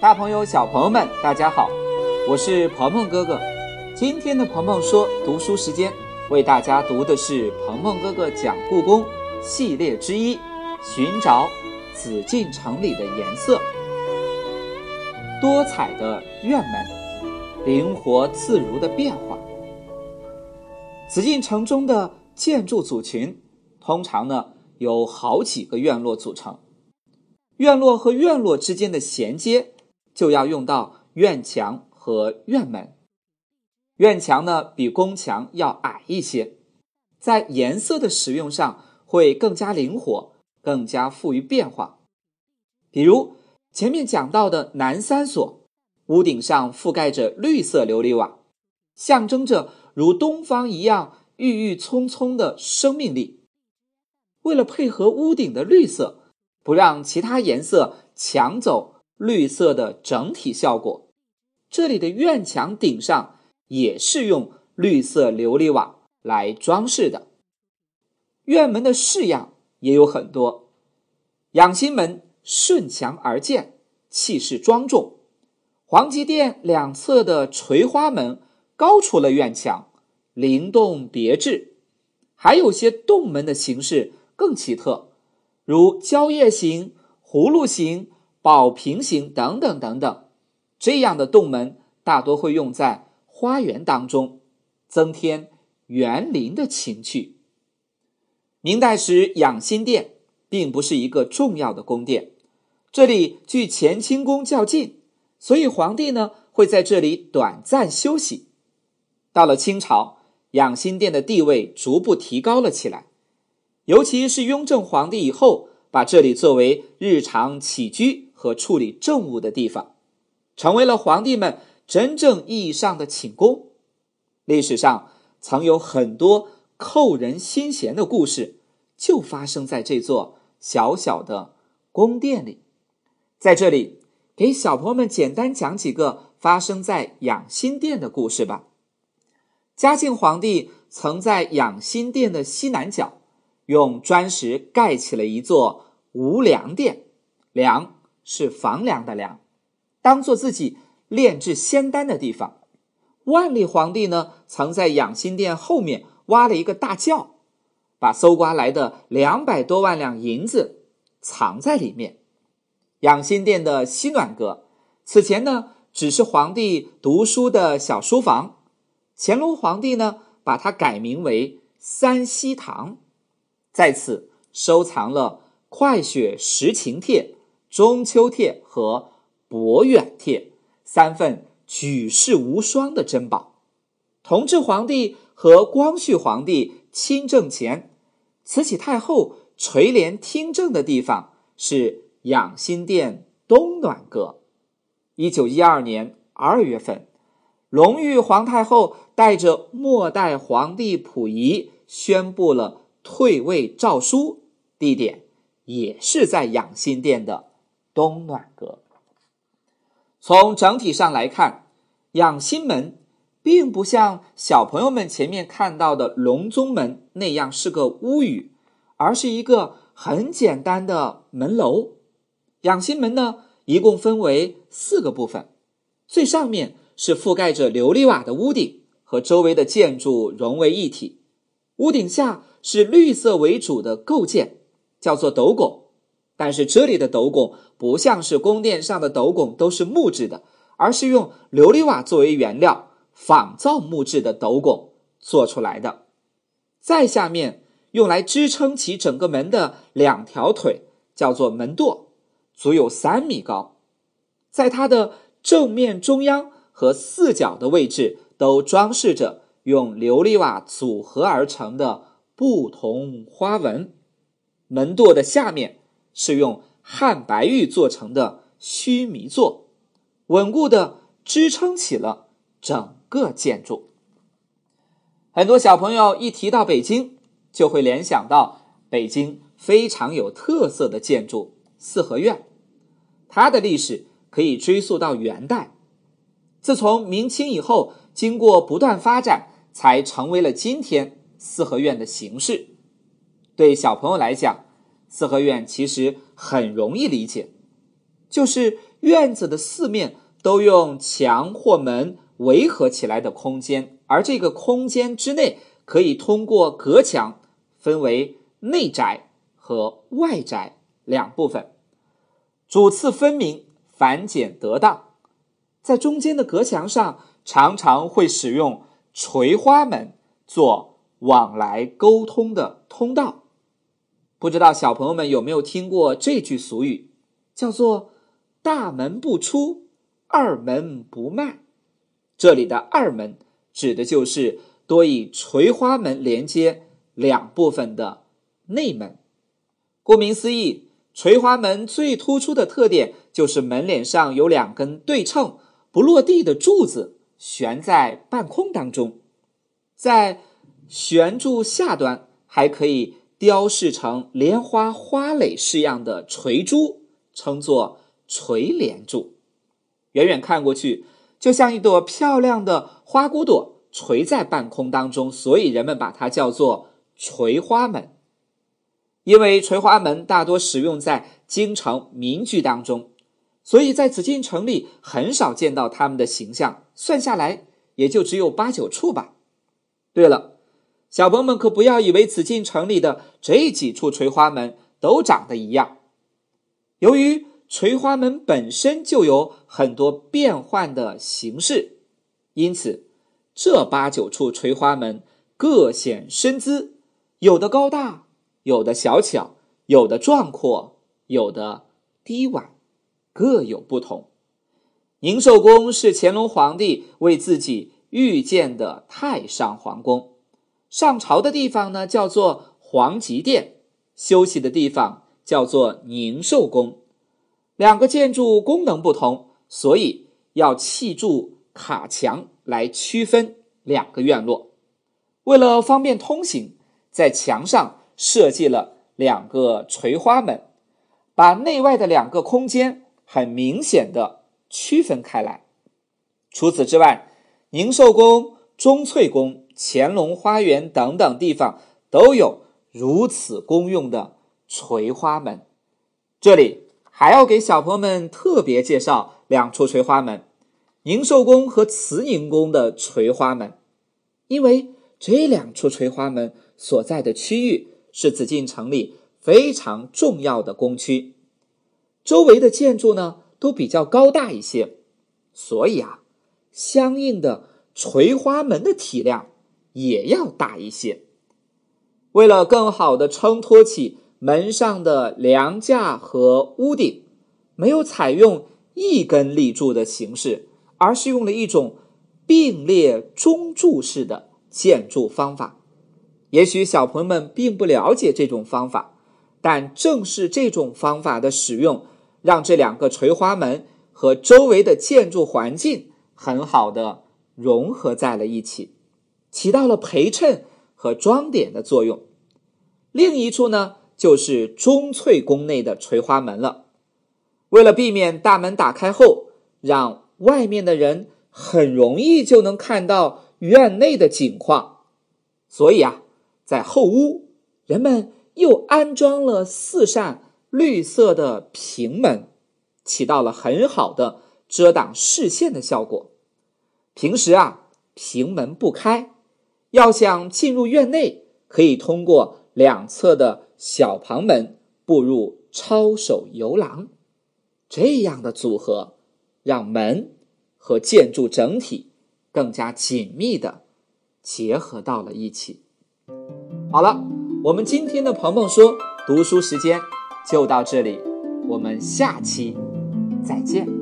大朋友、小朋友们，大家好，我是鹏鹏哥哥。今天的鹏鹏说读书时间，为大家读的是鹏鹏哥哥讲故宫系列之一《寻找紫禁城里的颜色》。多彩的院门，灵活自如的变化。紫禁城中的建筑组群，通常呢有好几个院落组成。院落和院落之间的衔接，就要用到院墙和院门。院墙呢比宫墙要矮一些，在颜色的使用上会更加灵活，更加富于变化。比如前面讲到的南三所，屋顶上覆盖着绿色琉璃瓦，象征着如东方一样郁郁葱葱的生命力。为了配合屋顶的绿色。不让其他颜色抢走绿色的整体效果。这里的院墙顶上也是用绿色琉璃瓦来装饰的。院门的式样也有很多，养心门顺墙而建，气势庄重；皇极殿两侧的垂花门高出了院墙，灵动别致。还有些洞门的形式更奇特。如蕉叶形、葫芦形、宝瓶形等等等等，这样的洞门大多会用在花园当中，增添园林的情趣。明代时，养心殿并不是一个重要的宫殿，这里距乾清宫较近，所以皇帝呢会在这里短暂休息。到了清朝，养心殿的地位逐步提高了起来。尤其是雍正皇帝以后，把这里作为日常起居和处理政务的地方，成为了皇帝们真正意义上的寝宫。历史上曾有很多扣人心弦的故事，就发生在这座小小的宫殿里。在这里，给小朋友们简单讲几个发生在养心殿的故事吧。嘉靖皇帝曾在养心殿的西南角。用砖石盖起了一座无梁殿，梁是房梁的梁，当做自己炼制仙丹的地方。万历皇帝呢，曾在养心殿后面挖了一个大窖，把搜刮来的两百多万两银子藏在里面。养心殿的西暖阁，此前呢只是皇帝读书的小书房，乾隆皇帝呢把它改名为三希堂。在此收藏了《快雪时晴帖》《中秋帖》和《博远帖》三份举世无双的珍宝。同治皇帝和光绪皇帝亲政前，慈禧太后垂帘听政的地方是养心殿东暖阁。一九一二年二月份，隆裕皇太后带着末代皇帝溥仪宣布了。退位诏书地点也是在养心殿的东暖阁。从整体上来看，养心门并不像小朋友们前面看到的隆宗门那样是个屋宇，而是一个很简单的门楼。养心门呢，一共分为四个部分，最上面是覆盖着琉璃瓦的屋顶，和周围的建筑融为一体。屋顶下。是绿色为主的构件，叫做斗拱，但是这里的斗拱不像是宫殿上的斗拱都是木质的，而是用琉璃瓦作为原料仿造木质的斗拱做出来的。再下面用来支撑起整个门的两条腿叫做门垛，足有三米高，在它的正面中央和四角的位置都装饰着用琉璃瓦组合而成的。不同花纹，门垛的下面是用汉白玉做成的须弥座，稳固的支撑起了整个建筑。很多小朋友一提到北京，就会联想到北京非常有特色的建筑四合院，它的历史可以追溯到元代。自从明清以后，经过不断发展，才成为了今天。四合院的形式，对小朋友来讲，四合院其实很容易理解，就是院子的四面都用墙或门围合起来的空间，而这个空间之内可以通过隔墙分为内宅和外宅两部分，主次分明，繁简得当。在中间的隔墙上，常常会使用垂花门做往来沟通的通道。不知道小朋友们有没有听过这句俗语，叫做“大门不出，二门不迈”。这里的“二门”指的就是多以垂花门连接两部分的内门。顾名思义，垂花门最突出的特点就是门脸上有两根对称、不落地的柱子悬在半空当中，在悬柱下端还可以。雕饰成莲花花蕾式样的垂珠，称作垂莲柱。远远看过去，就像一朵漂亮的花骨朵垂在半空当中，所以人们把它叫做垂花门。因为垂花门大多使用在京城民居当中，所以在紫禁城里很少见到它们的形象，算下来也就只有八九处吧。对了。小朋友们可不要以为紫禁城里的这几处垂花门都长得一样。由于垂花门本身就有很多变换的形式，因此这八九处垂花门各显身姿，有的高大，有的小巧，有的壮阔，有的低婉，各有不同。宁寿宫是乾隆皇帝为自己御建的太上皇宫。上朝的地方呢，叫做皇极殿；休息的地方叫做宁寿宫。两个建筑功能不同，所以要砌筑卡墙来区分两个院落。为了方便通行，在墙上设计了两个垂花门，把内外的两个空间很明显的区分开来。除此之外，宁寿宫、钟粹宫。乾隆花园等等地方都有如此公用的垂花门。这里还要给小朋友们特别介绍两处垂花门：宁寿宫和慈宁宫的垂花门。因为这两处垂花门所在的区域是紫禁城里非常重要的宫区，周围的建筑呢都比较高大一些，所以啊，相应的垂花门的体量。也要大一些。为了更好的撑托起门上的梁架和屋顶，没有采用一根立柱的形式，而是用了一种并列中柱式的建筑方法。也许小朋友们并不了解这种方法，但正是这种方法的使用，让这两个垂花门和周围的建筑环境很好的融合在了一起。起到了陪衬和装点的作用。另一处呢，就是钟粹宫内的垂花门了。为了避免大门打开后让外面的人很容易就能看到院内的景况，所以啊，在后屋人们又安装了四扇绿色的平门，起到了很好的遮挡视线的效果。平时啊，平门不开。要想进入院内，可以通过两侧的小旁门步入抄手游廊。这样的组合，让门和建筑整体更加紧密的结合到了一起。好了，我们今天的鹏鹏说读书时间就到这里，我们下期再见。